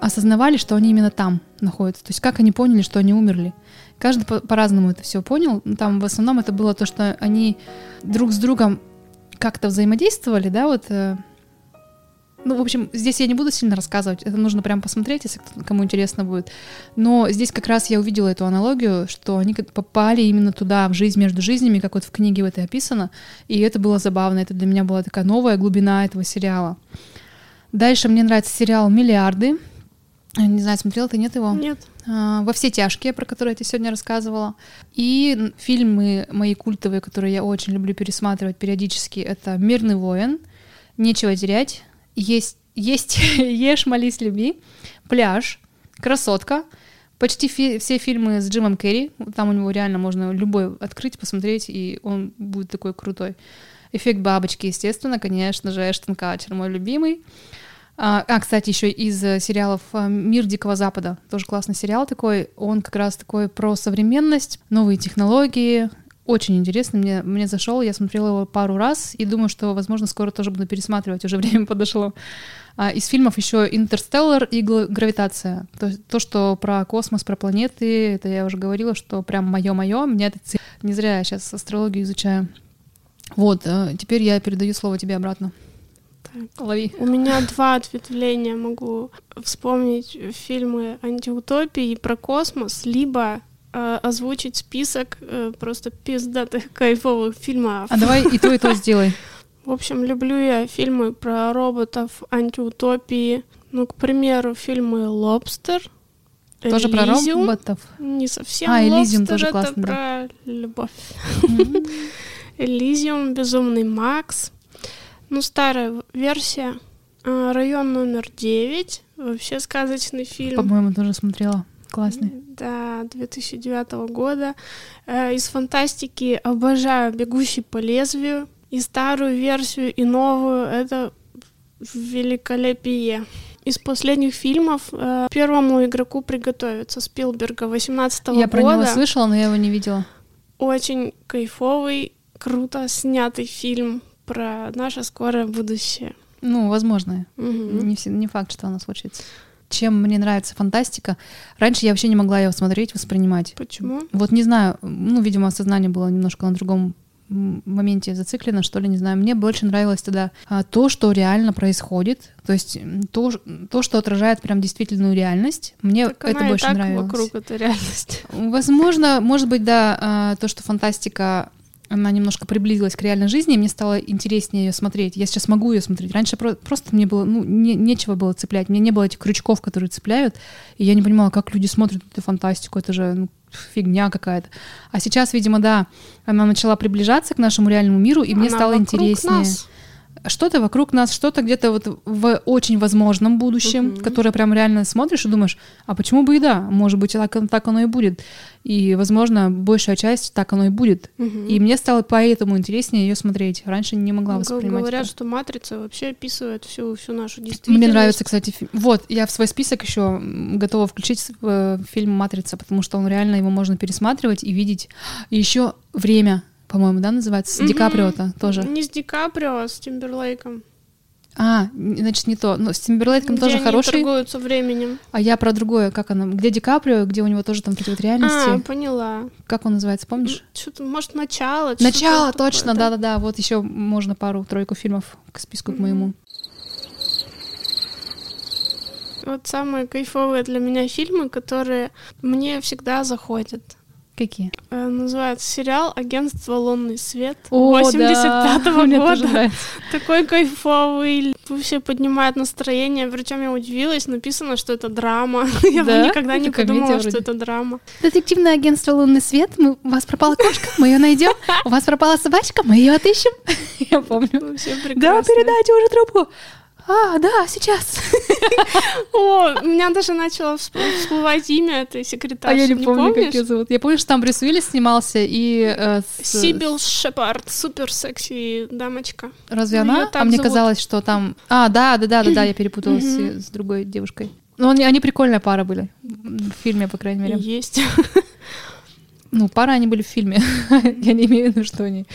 осознавали, что они именно там находятся, то есть как они поняли, что они умерли. Каждый по- по-разному это все понял. Там в основном это было то, что они друг с другом как-то взаимодействовали, да, вот э, Ну, в общем, здесь я не буду сильно рассказывать, это нужно прям посмотреть, если кому интересно будет. Но здесь как раз я увидела эту аналогию, что они попали именно туда, в жизнь между жизнями, как вот в книге в этой описано, и это было забавно, это для меня была такая новая глубина этого сериала. Дальше мне нравится сериал «Миллиарды». Не знаю, смотрел ты, нет его? Нет. А, во все тяжкие, про которые я тебе сегодня рассказывала. И фильмы мои культовые, которые я очень люблю пересматривать периодически, это «Мирный воин», «Нечего терять», «Есть, есть [laughs] ешь, молись, люби», «Пляж», «Красотка», почти фи- все фильмы с Джимом Керри, там у него реально можно любой открыть, посмотреть, и он будет такой крутой. «Эффект бабочки», естественно, конечно же, Эштон Катчер, мой любимый. А, а, кстати, еще из э, сериалов э, «Мир Дикого Запада». Тоже классный сериал такой. Он как раз такой про современность, новые технологии. Очень интересно. Мне, мне зашел, я смотрела его пару раз и думаю, что, возможно, скоро тоже буду пересматривать. Уже [laughs] время подошло. А, из фильмов еще «Интерстеллар» и «Гла- «Гравитация». То, то, что про космос, про планеты, это я уже говорила, что прям мое-мое. Меня это ц- не зря я сейчас астрологию изучаю. Вот, э, теперь я передаю слово тебе обратно. Лови. У меня два ответвления. Могу вспомнить фильмы антиутопии про космос, либо э, озвучить список э, просто пиздатых кайфовых фильмов. А давай и то, и то [laughs] сделай. В общем, люблю я фильмы про роботов, антиутопии. Ну, к примеру, фильмы «Лобстер», Тоже про роботов. Не совсем А, «Элизиум» «Лобстер» тоже это классно, да. про любовь. [laughs] «Элизиум», «Безумный Макс». Ну, старая версия. А, «Район номер 9». Вообще сказочный фильм. По-моему, тоже смотрела. Классный. Да, 2009 года. Э, Из фантастики обожаю «Бегущий по лезвию». И старую версию, и новую. Это великолепие. Из последних фильмов э, первому игроку приготовиться Спилберга 18 Я про него года. слышала, но я его не видела. Очень кайфовый, круто снятый фильм про наше скорое будущее. Ну, возможно. Мгм. Не, не факт, что оно случится. Чем мне нравится фантастика. Раньше я вообще не могла ее смотреть, воспринимать. Почему? Вот не знаю, ну, видимо, сознание было немножко на другом моменте зациклено, что ли, не знаю. Мне больше нравилось тогда а, то, что реально происходит, то есть то, то, что отражает прям действительную реальность. Мне Так это она и больше так нравилось. вокруг, это реальность. Возможно, может быть, да, а, то, что фантастика она немножко приблизилась к реальной жизни, и мне стало интереснее ее смотреть. Я сейчас могу ее смотреть. Раньше про- просто мне было, ну, не- нечего было цеплять. Мне не было этих крючков, которые цепляют, и я не понимала, как люди смотрят эту фантастику. Это же ну, фигня какая-то. А сейчас, видимо, да, она начала приближаться к нашему реальному миру, и мне Она стало вокруг интереснее. нас. Что-то вокруг нас, что-то где-то вот в очень возможном будущем, Мгм. которое прям реально смотришь и думаешь, а почему бы и да? Может быть, так, так оно и будет. И, возможно, большая часть так оно и будет. Мгм. И мне стало поэтому интереснее ее смотреть. Раньше не могла Г- воспринимать. Говорят, это. что матрица вообще описывает всю, всю нашу действительность. Мне нравится, кстати, фи- вот я в свой список еще готова включить э, фильм Матрица, потому что он реально его можно пересматривать и видеть. И еще время, по-моему, да, называется с Ди. Каприо-то тоже. Не с Ди Каприо, а с Тимберлейком. А, значит, не то. Но с Тимберлейком Где тоже они хороший. торгуются временем. А я про другое, как она, где Ди Каприо, где у него тоже там такие вот реальности. А, поняла. Как он называется, помнишь? Что-то, может, начало? Начало, точно, да-да-да. Вот еще можно пару-тройку фильмов к списку к моему. Вот самые кайфовые для меня фильмы, которые мне всегда заходят. Какие? Э, Называется сериал «Агентство Лунный свет» О, 85-го Мне тоже года. [laughs] Такой кайфовый, вообще поднимает настроение. Причем я удивилась, написано, что это драма. [laughs] Я бы Да? никогда не Это подумала, что это драма. Детективное агентство «Лунный свет». Мы, у вас пропала кошка, мы ее найдем. [laughs] У вас пропала собачка, мы ее отыщем. Я помню. Да, прекрасно. передайте уже трубку. А, да, сейчас. [laughs] О, у меня даже начало всп- всплывать имя этой А секретарши. я не помню, как ее зовут. Я помню, что там Брюс Уиллис снимался, и э, Сибил Шепард, супер секси дамочка. Разве Ну, она? А мне казалось, что там... А, да, да, да, да, да, я [clears throat] перепуталась с другой девушкой. Ну, они, они прикольная пара были. В фильме, по крайней мере. Есть. Ну, пара они были в фильме. [laughs] Я не имею в виду, что они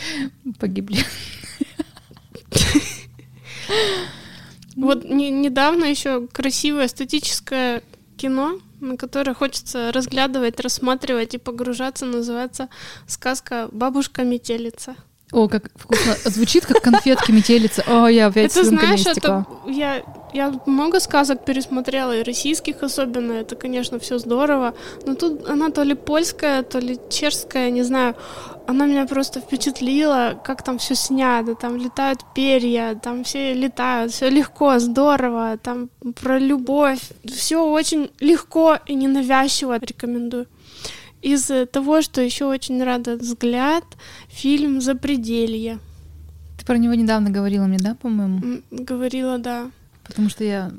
погибли. [laughs] Вот не- недавно еще красивое эстетическое кино, на которое хочется разглядывать, рассматривать и погружаться, называется сказка «Бабушка метелица». О, как вкусно. Звучит как конфетки метелица. О, я опять это знаешь, это я я много сказок пересмотрела, и российских особенно, это, конечно, все здорово, но тут она то ли польская, то ли чешская, не знаю, она меня просто впечатлила, как там все снято, там летают перья, там все летают, все легко, здорово, там про любовь, все очень легко и ненавязчиво, рекомендую. Из того, что еще очень рада взгляд, фильм «Запределье». Ты про него недавно говорила мне, да, по-моему? Говорила, да. Потому что я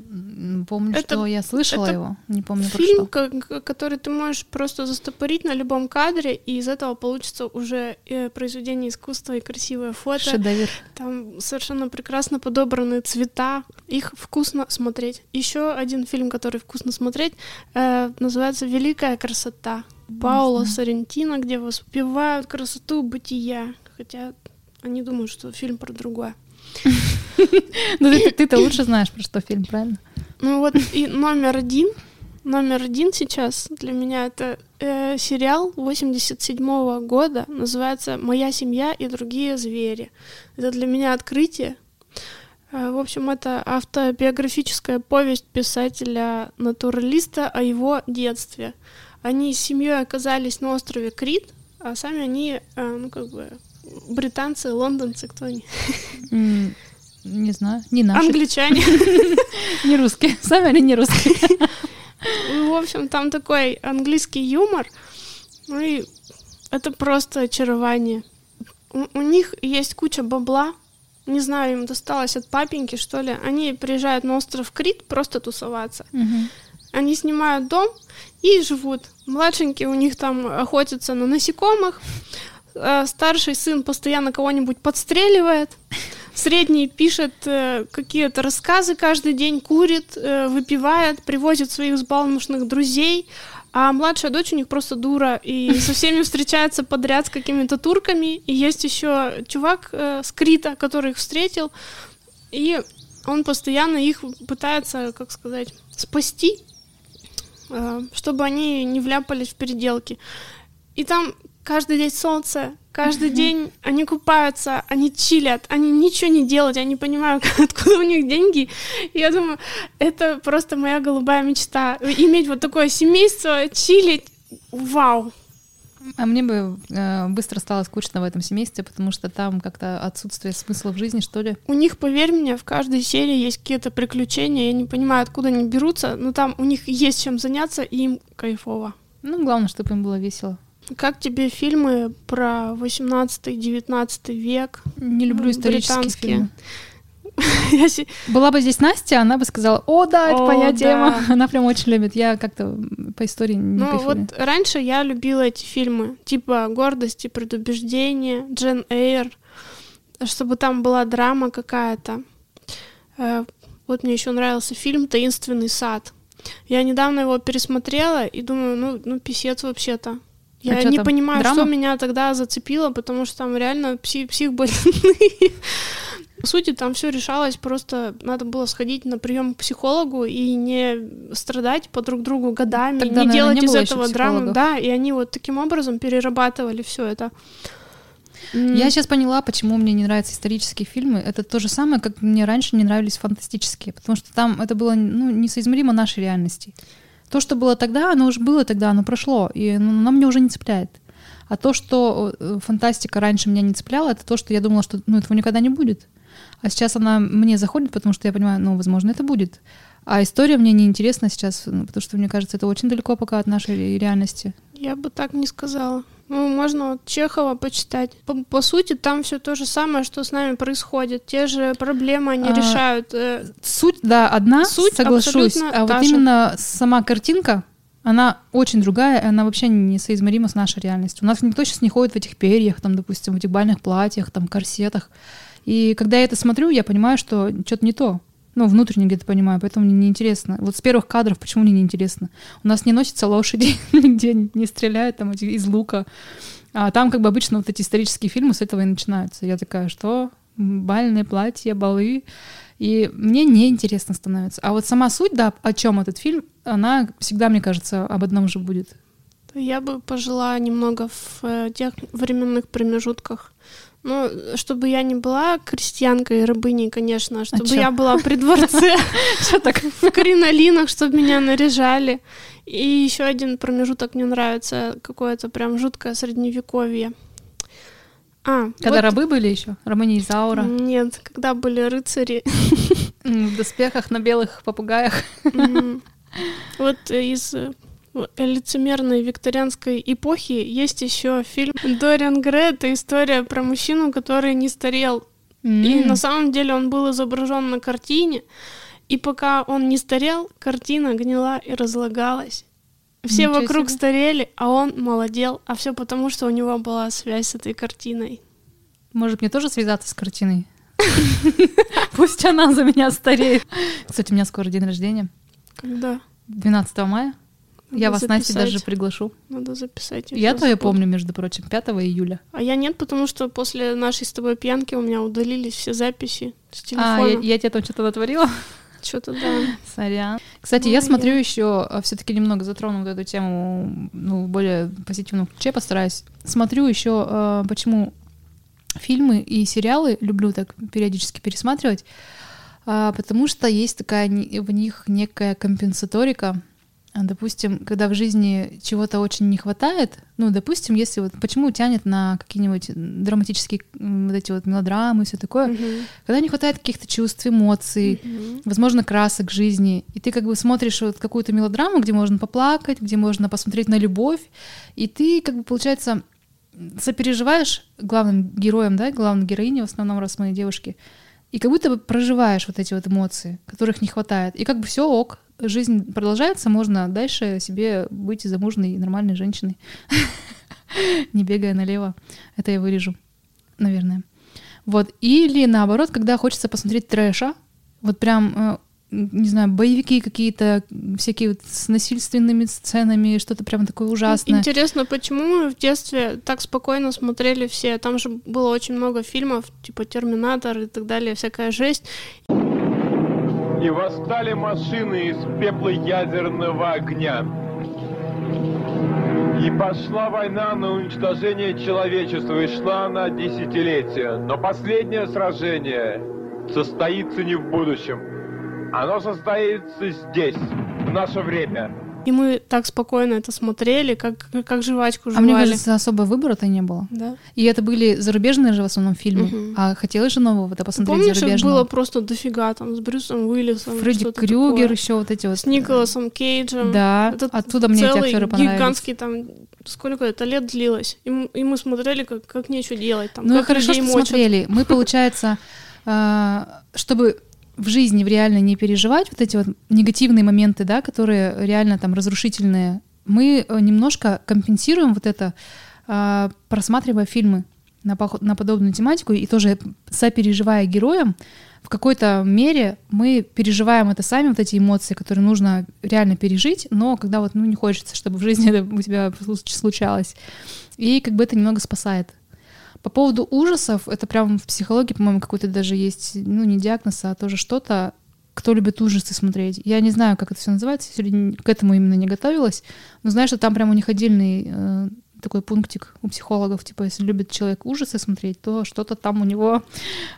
помню, Это- что я слышала это его, не помню про Фильм, что. ко- который ты можешь просто застопорить на любом кадре, и из этого получится уже э, произведение искусства и красивое фото. Шедевр. Там совершенно прекрасно подобраны цвета, их вкусно смотреть. Еще один фильм, который вкусно смотреть, э, называется «Великая красота». Пауло Соррентино, где воспевают красоту бытия. Хотя они думают, что фильм про другое. [laughs] Ну ты- ты-то лучше знаешь, про что фильм, правильно? Ну вот и номер один, номер один сейчас для меня это э, сериал 87 года, называется «Моя семья и другие звери». Это для меня открытие. Э, В общем, это автобиографическая повесть писателя-натуралиста о его детстве. Они с семьей оказались на острове Крит, а сами они, э, ну, как бы, британцы, лондонцы, кто они? Не знаю, не наши, Англичане. [laughs] не русские. Сами они не русские. Ну, в общем, там такой английский юмор. Ну и это просто очарование. У, у них есть куча бабла. Не знаю, им досталось от папеньки, что ли. Они приезжают на остров Крит просто тусоваться. Они снимают дом и живут. Младшенький у них там охотится на насекомых. А Старший сын постоянно кого-нибудь подстреливает. Средний пишет э, какие-то рассказы каждый день, курит, э, выпивает, привозит своих взбалмошных друзей. А младшая дочь у них просто дура и со всеми встречается подряд с какими-то турками. И есть еще чувак э, с который их встретил. И он постоянно их пытается, как сказать, спасти, э, чтобы они не вляпались в переделки. И там каждый день солнце, каждый день они купаются, они чилят, они ничего не делают, я не понимаю, [laughs] откуда у них деньги. И я думаю, это просто моя голубая мечта. Иметь вот такое семейство, чилить, вау. А мне бы э, быстро стало скучно в этом семействе, потому что там как-то отсутствие смысла в жизни, что ли. У них, поверь мне, в каждой серии есть какие-то приключения, я не понимаю, откуда они берутся, но там у них есть чем заняться, и им кайфово. Ну, главное, чтобы им было весело. Как тебе фильмы про 18-19 век? Не люблю исторические британские. фильмы. [laughs] Была бы здесь Настя, она бы сказала, о, да, это моя тема. [laughs] Она прям очень любит. Я как-то по истории не Ну вот раньше я любила эти фильмы, типа «Гордость и предубеждение», «Джен Эйр», чтобы там была драма какая-то. Э, Вот мне еще нравился фильм «Таинственный сад». Я недавно его пересмотрела и думаю, ну, ну писец вообще-то. Я А не там, понимаю, драма? что меня тогда зацепило, потому что там реально пси- психбольные. По сути, там все решалось, просто надо было сходить на прием к психологу и не страдать по друг другу годами, Тогда, не наверное, делать не из этого драму. Да, и они вот таким образом перерабатывали все это. Я сейчас поняла, почему мне не нравятся исторические фильмы. Это то же самое, как мне раньше не нравились фантастические, потому что там это было ну, несоизмеримо нашей реальности. То, что было тогда, оно уже было тогда, оно прошло, и оно меня уже не цепляет. А то, что э, фантастика раньше меня не цепляла, это то, что я думала, что ну, этого никогда не будет. А сейчас она мне заходит, потому что я понимаю, ну, возможно, это будет. А история мне не интересна сейчас, ну, потому что, мне кажется, это очень далеко пока от нашей ре- реальности. Я бы так не сказала. Ну, можно вот Чехова почитать. По, по сути, там все то же самое, что с нами происходит. Те же проблемы они А, решают. Э, Суть, да, одна, Суть соглашусь. А вот же. именно сама картинка, она очень другая, и она вообще несоизмерима с нашей реальностью. У нас никто сейчас не ходит в этих перьях, там, допустим, в этих бальных платьях, там, корсетах. И когда я это смотрю, я понимаю, что что-то не то. Ну, внутренне где-то понимаю, поэтому мне неинтересно. Вот с первых кадров почему мне неинтересно? У нас не носятся лошади, [laughs] нигде не стреляют там из лука. А там как бы обычно вот эти исторические фильмы с этого и начинаются. Я такая, что? Бальные платья, балы. И мне неинтересно становится. А вот сама суть, да, о чем этот фильм, она всегда, мне кажется, об одном же будет. я бы пожила немного в э, тех временных промежутках. Ну, чтобы я не была крестьянкой и рабыней, конечно, а чтобы чё? я была при дворце [laughs] в кринолинах, чтобы меня наряжали. И еще один промежуток мне нравится, какое-то прям жуткое средневековье. А, Когда вот- рабы были еще? Романи Изаура. Нет, когда были рыцари. [laughs] В доспехах на белых попугаях. [laughs] Вот из э, лицемерной викторианской эпохи есть еще фильм Дориан Грей. Это история про мужчину, который не старел. И М. на самом деле он был изображен на картине. И пока он не старел, картина гнила и разлагалась. Все Ничего вокруг себе. старели, а он молодел. А все потому, что у него была связь с этой картиной. Может, мне тоже связаться с картиной? [laughs] Пусть она за меня стареет. Кстати, у меня скоро день рождения. Когда? 12 мая. Я вас, Настя, записать. даже приглашу. Надо записать. Я твое забуду. помню, между прочим, 5 июля. А я нет, потому что после нашей с тобой пьянки у меня удалились все записи с А, телефона. я, я тебе там что-то натворила? Что-то да. [laughs] Сорян. Кстати, Ну, я я- смотрю еще, все-таки немного затрону вот эту тему, ну, более позитивном ключе постараюсь. Смотрю еще, э, почему фильмы и сериалы люблю так периодически пересматривать, а, потому что есть такая в них некая компенсаторика. А, Допустим, когда в жизни чего-то очень не хватает, ну, допустим, если вот почему тянет на какие-нибудь драматические вот эти вот мелодрамы, все такое, Мгм. когда не хватает каких-то чувств, эмоций, Мгм. возможно, красок жизни, и ты как бы смотришь вот какую-то мелодраму, где можно поплакать, где можно посмотреть на любовь, и ты как бы, получается, сопереживаешь главным героям, да, главной героине, в основном, раз мы девушки, и как будто бы проживаешь вот эти вот эмоции, которых не хватает. И как бы все ок, жизнь продолжается, можно дальше себе быть замужней, нормальной женщиной, [laughs] не бегая налево. Это я вырежу, наверное. Вот. Или наоборот, когда хочется посмотреть трэша, вот прям, э, не знаю, боевики какие-то, всякие вот с насильственными сценами, что-то прям такое ужасное. Интересно, почему мы в детстве так спокойно смотрели все? Там же было очень много фильмов, типа «Терминатор» и так далее, всякая жесть. И восстали машины из пепла ядерного огня. И пошла война на уничтожение человечества, и шла она десятилетия. Но последнее сражение состоится не в будущем. Оно состоится здесь, в наше время. И мы так спокойно это смотрели, как, как жвачку А жевали. мне кажется, особо выбора-то не было. Да. И это были зарубежные же в основном фильмы. Мгм. А хотелось же нового-то посмотреть Помнишь, зарубежного. было просто дофига там с Брюсом Уиллисом. Фредди Крюгер, такое. еще вот эти вот. С Николасом Кейджем. Да, Это оттуда мне эти актеры понравились. гигантский там, сколько это лет длилось. И, и мы смотрели, как, как нечего делать. Там, Ну как хорошо, что мочат. смотрели. Мы, [laughs] получается, э, чтобы в жизни в реально не переживать вот эти вот негативные моменты, да, которые реально там разрушительные, мы э, немножко компенсируем вот это, э, просматривая фильмы на, пох- на подобную тематику и тоже сопереживая героям, в какой-то мере мы переживаем это сами, вот эти эмоции, которые нужно реально пережить, но когда вот ну, не хочется, чтобы в жизни это у тебя случ- случалось. И как бы это немного спасает. По поводу ужасов, это прям в психологии, по-моему, какой-то даже есть, ну, не диагноз, а тоже что-то, кто любит ужасы смотреть. Я не знаю, как это все называется, сегодня к этому именно не готовилась, но знаю, что там прям у них отдельный э, такой пунктик у психологов, типа, если любит человек ужасы смотреть, то что-то там у него,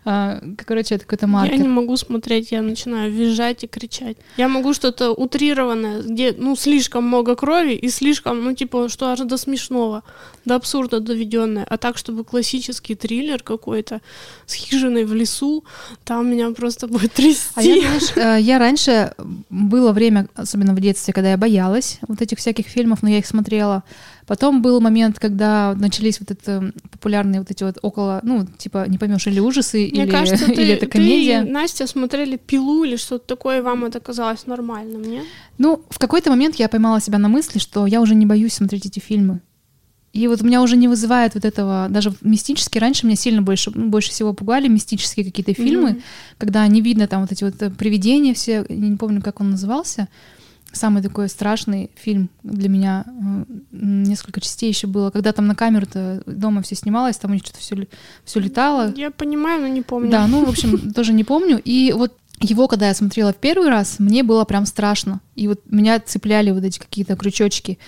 э, короче, это какой-то маркер. Я не могу смотреть, я начинаю визжать и кричать. Я могу что-то утрированное, где, ну, слишком много крови и слишком, ну, типа, что аж до смешного, до абсурда доведенное. А так, чтобы классический триллер какой-то с хижиной в лесу, там меня просто [laughs] будет трясти. А я, знаешь, э, я раньше было время, особенно в детстве, когда я боялась вот этих всяких фильмов, но я их смотрела. Потом был момент, когда начались вот это популярные вот эти вот около, ну, типа, не поймешь, или ужасы, Мне или, кажется, [laughs] ты, или это ты комедия. и Настя смотрели «Пилу» или что-то такое, и вам это казалось нормальным, не? Ну, в какой-то момент я поймала себя на мысли, что я уже не боюсь смотреть эти фильмы. И вот меня уже не вызывает вот этого, даже мистически, раньше меня сильно больше, больше всего пугали мистические какие-то фильмы, Мгм. когда не видно там вот эти вот э, привидения все, я не помню, как он назывался, самый такой страшный фильм для меня, несколько частей еще было, когда там на камеру-то дома все снималось, там у них что-то все, все летало. Я понимаю, но не помню. Да, ну, в общем, [laughs] тоже не помню. И вот его, когда я смотрела в первый раз, мне было прям страшно. И вот меня цепляли вот эти какие-то крючочки.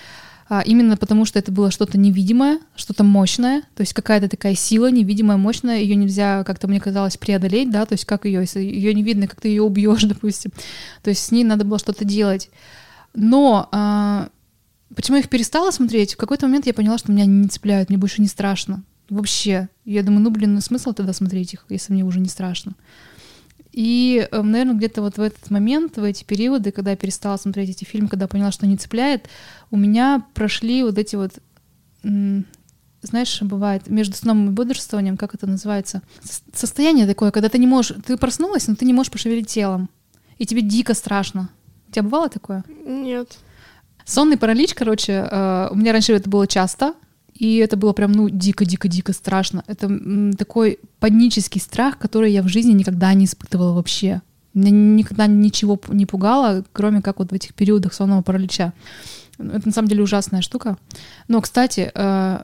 а, именно потому, что это было что-то невидимое, что-то мощное, то есть какая-то такая сила невидимая, мощная, ее нельзя как-то, мне казалось, преодолеть, да, то есть как ее, если ее не видно, как ты ее убьешь, [laughs] допустим, то есть с ней надо было что-то делать. Но а, почему я их перестала смотреть? В какой-то момент я поняла, что меня не цепляют, мне больше не страшно. Вообще. Я думаю, ну, блин, ну смысл тогда смотреть их, если мне уже не страшно. И, наверное, где-то вот в этот момент, в эти периоды, когда я перестала смотреть эти фильмы, когда поняла, что не цепляет, у меня прошли вот эти вот, знаешь, бывает между сном и бодрствованием, как это называется, состояние такое, когда ты не можешь, ты проснулась, но ты не можешь пошевелить телом, и тебе дико страшно. У тебя бывало такое? Нет. Сонный паралич, короче, э, у меня раньше это было часто, и это было прям, ну, дико-дико-дико страшно. Это такой панический страх, который я в жизни никогда не испытывала вообще. Меня никогда ничего не пугало, кроме как вот в этих периодах сонного паралича. Это на самом деле ужасная штука. Но, кстати, э,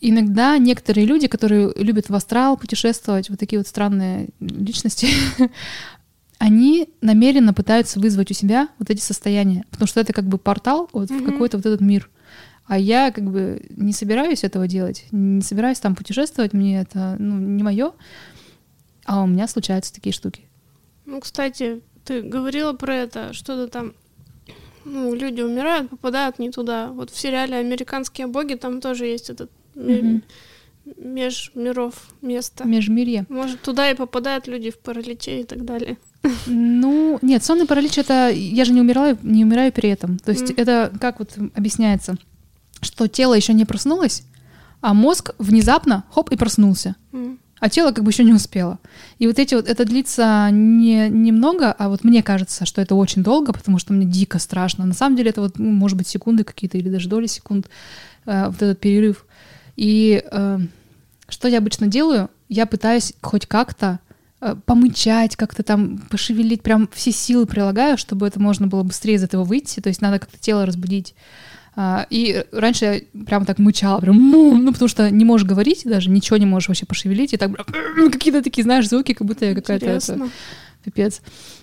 иногда некоторые люди, которые любят в астрал путешествовать, вот такие вот странные личности, [laughs] они намеренно пытаются вызвать у себя вот эти состояния, потому что это как бы портал вот в Мгм. какой-то вот этот мир. А я как бы не собираюсь этого делать, не собираюсь там путешествовать, мне это ну, не мое. А у меня случаются такие штуки. Ну, кстати, ты говорила про это, что-то там, ну, люди умирают, попадают не туда. Вот в сериале «Американские боги» там тоже есть этот Мгм. Меж миров место. Межмирье. Может, туда и попадают люди в параличе и так далее. Ну, нет, сонный паралич это я же не умираю, не умираю при этом. То есть Мгм. это как вот объясняется, что тело еще не проснулось, а мозг внезапно хоп и проснулся. М. а тело как бы еще не успело. И вот эти вот, это длится не немного, а вот мне кажется, что это очень долго, потому что мне дико страшно. На самом деле это вот, ну, может быть, секунды какие-то или даже доли секунд, э, вот этот перерыв. И э, что я обычно делаю? Я пытаюсь хоть как-то э, помычать, как-то там пошевелить, прям все силы прилагаю, чтобы это можно было быстрее из этого выйти, то есть надо как-то тело разбудить. А, И раньше я прям так мычала, прям, «му», ну, потому что не можешь говорить даже, ничего не можешь вообще пошевелить, и так какие-то такие, знаешь, звуки, как будто я какая-то это, пипец.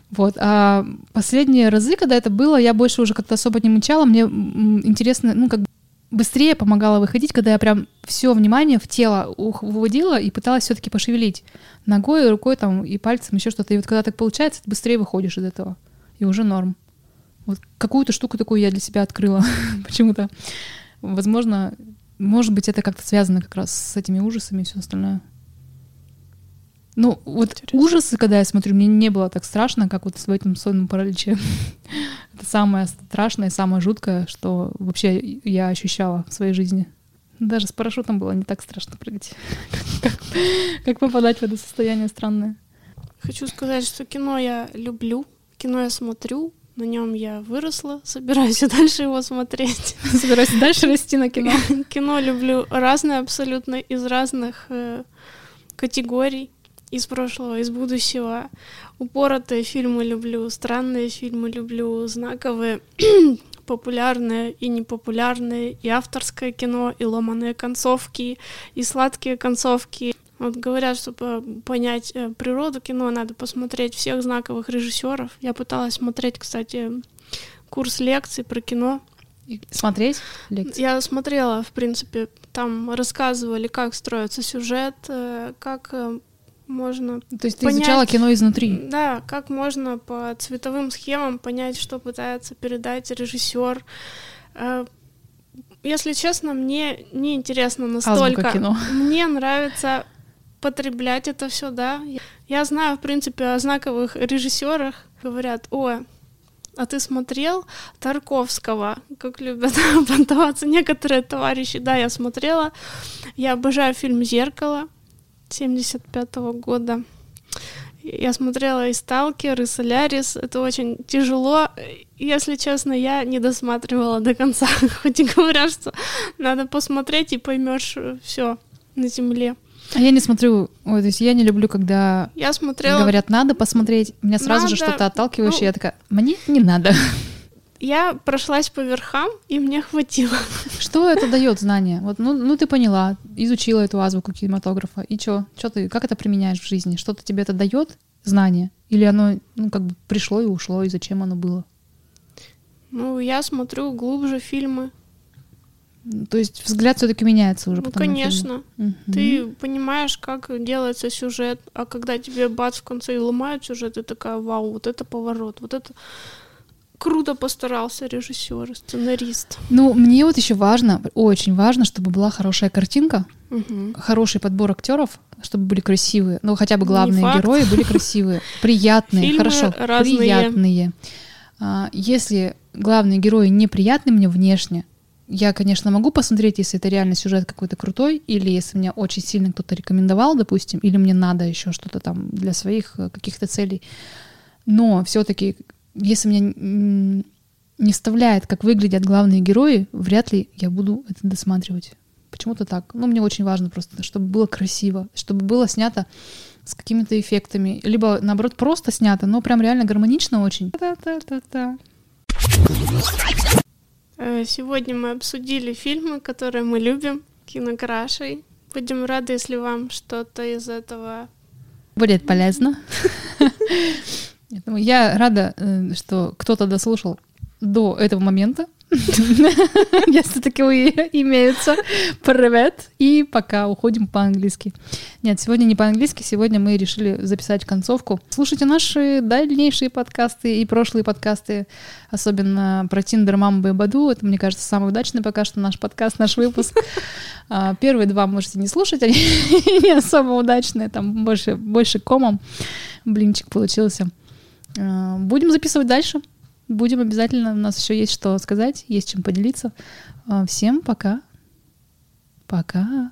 Вот. А последние разы, когда это было, я больше уже как-то особо не мычала, мне интересно, ну, как бы быстрее помогало выходить, когда я прям все внимание в тело выводила и пыталась все-таки пошевелить ногой, рукой там и пальцем, еще что-то. И вот когда так получается, ты быстрее выходишь из этого. И уже норм. Вот какую-то штуку такую я для себя открыла [laughs] почему-то. Возможно, может быть, это как-то связано как раз с этими ужасами и все остальное. Ну, вот Интересно. ужасы, когда я смотрю, мне не было так страшно, как вот в этом сонном параличе. [laughs] Это самое страшное, самое жуткое, что вообще я ощущала в своей жизни. Даже с парашютом было не так страшно прыгать. [laughs] Как, как попадать в это состояние странное. Хочу сказать, что кино я люблю, кино я смотрю, на нем я выросла, [laughs] собираюсь и дальше его смотреть. Собираюсь дальше расти на кино. Кино люблю разное абсолютно, из разных э, категорий, из прошлого, из будущего. Упоротые фильмы люблю, странные фильмы люблю, знаковые, [clears throat] популярные и непопулярные, и авторское кино, и ломаные концовки, и сладкие концовки. Вот говорят, чтобы понять э, природу кино, надо посмотреть всех знаковых режиссеров. Я пыталась смотреть, кстати, курс лекций про кино. И Смотреть лекции. Я смотрела, в принципе, там рассказывали, как строится сюжет, э, как э, можно... То есть ты понять- изучала кино изнутри. Да, как можно по цветовым схемам понять, что пытается передать режиссер. Э, Если честно, мне не интересно настолько. кино. Мне нравится потреблять это все, да. Я- Я знаю, в принципе, о знаковых режиссерах. Говорят, о, а ты смотрел Тарковского, как любят [laughs] понтоваться некоторые товарищи. Да, я смотрела. Я обожаю фильм «Зеркало» 75 года. Я смотрела и «Сталкер», и «Солярис». Это очень тяжело. Если честно, я не досматривала до конца. [laughs] Хоть и говорят, что надо посмотреть и поймешь все на земле. А я не смотрю, ой, то есть я не люблю, когда Я смотрела... говорят, надо посмотреть. Меня сразу же Надо. что-то отталкивающее, Ну, я такая, мне не надо. [laughs] Я прошлась по верхам, и мне хватило. Что это дает знание? Вот, ну, ну ты поняла, изучила эту азбуку кинематографа, и чё? Чё ты, как это применяешь в жизни? Что-то тебе это дает знание? Или оно, ну, как бы пришло и ушло, и зачем оно было? Ну, я смотрю глубже фильмы. То есть взгляд все-таки меняется уже. Ну, конечно. Мгм. Ты понимаешь, как делается сюжет, а когда тебе бац в конце и ломают сюжет, ты такая, вау, вот это поворот, вот это круто постарался режиссер, сценарист. Ну, мне вот еще важно, очень важно, чтобы была хорошая картинка, Мгм. хороший подбор актеров, чтобы были красивые. Ну, хотя бы главные герои были красивые, [laughs] приятные, Фильмы хорошо, разные. приятные. А, Если главные герои неприятны мне внешне, я, конечно, могу посмотреть, если это реально сюжет какой-то крутой, или если меня очень сильно кто-то рекомендовал, допустим, или мне надо еще что-то там для своих э, каких-то целей. Но все-таки, если меня не вставляет, как выглядят главные герои, вряд ли я буду это досматривать. Почему-то так. Ну, мне очень важно просто, чтобы было красиво, чтобы было снято с какими-то эффектами. Либо, наоборот, просто снято, но прям реально гармонично очень. Та-та-та-та. Э, Сегодня мы обсудили фильмы, которые мы любим, кинокрашей. Будем рады, если вам что-то из этого... Будет полезно. [laughs] Поэтому я рада, э, что кто-то дослушал до этого момента. [laughs] Если таковые имеются. Привет. И пока уходим по-английски. Нет, сегодня не по-английски, сегодня мы решили записать концовку. Слушайте наши дальнейшие подкасты и прошлые подкасты, особенно про Тиндер, Мамбу и Баду. Это, мне кажется, самый удачный пока что наш подкаст, наш выпуск. [laughs] А, Первые два можете не слушать, они [laughs] не особо удачные, там больше, больше комом блинчик получился. А, Будем записывать дальше. Будем обязательно. У нас еще есть что сказать, есть чем поделиться. А, Всем пока. Пока.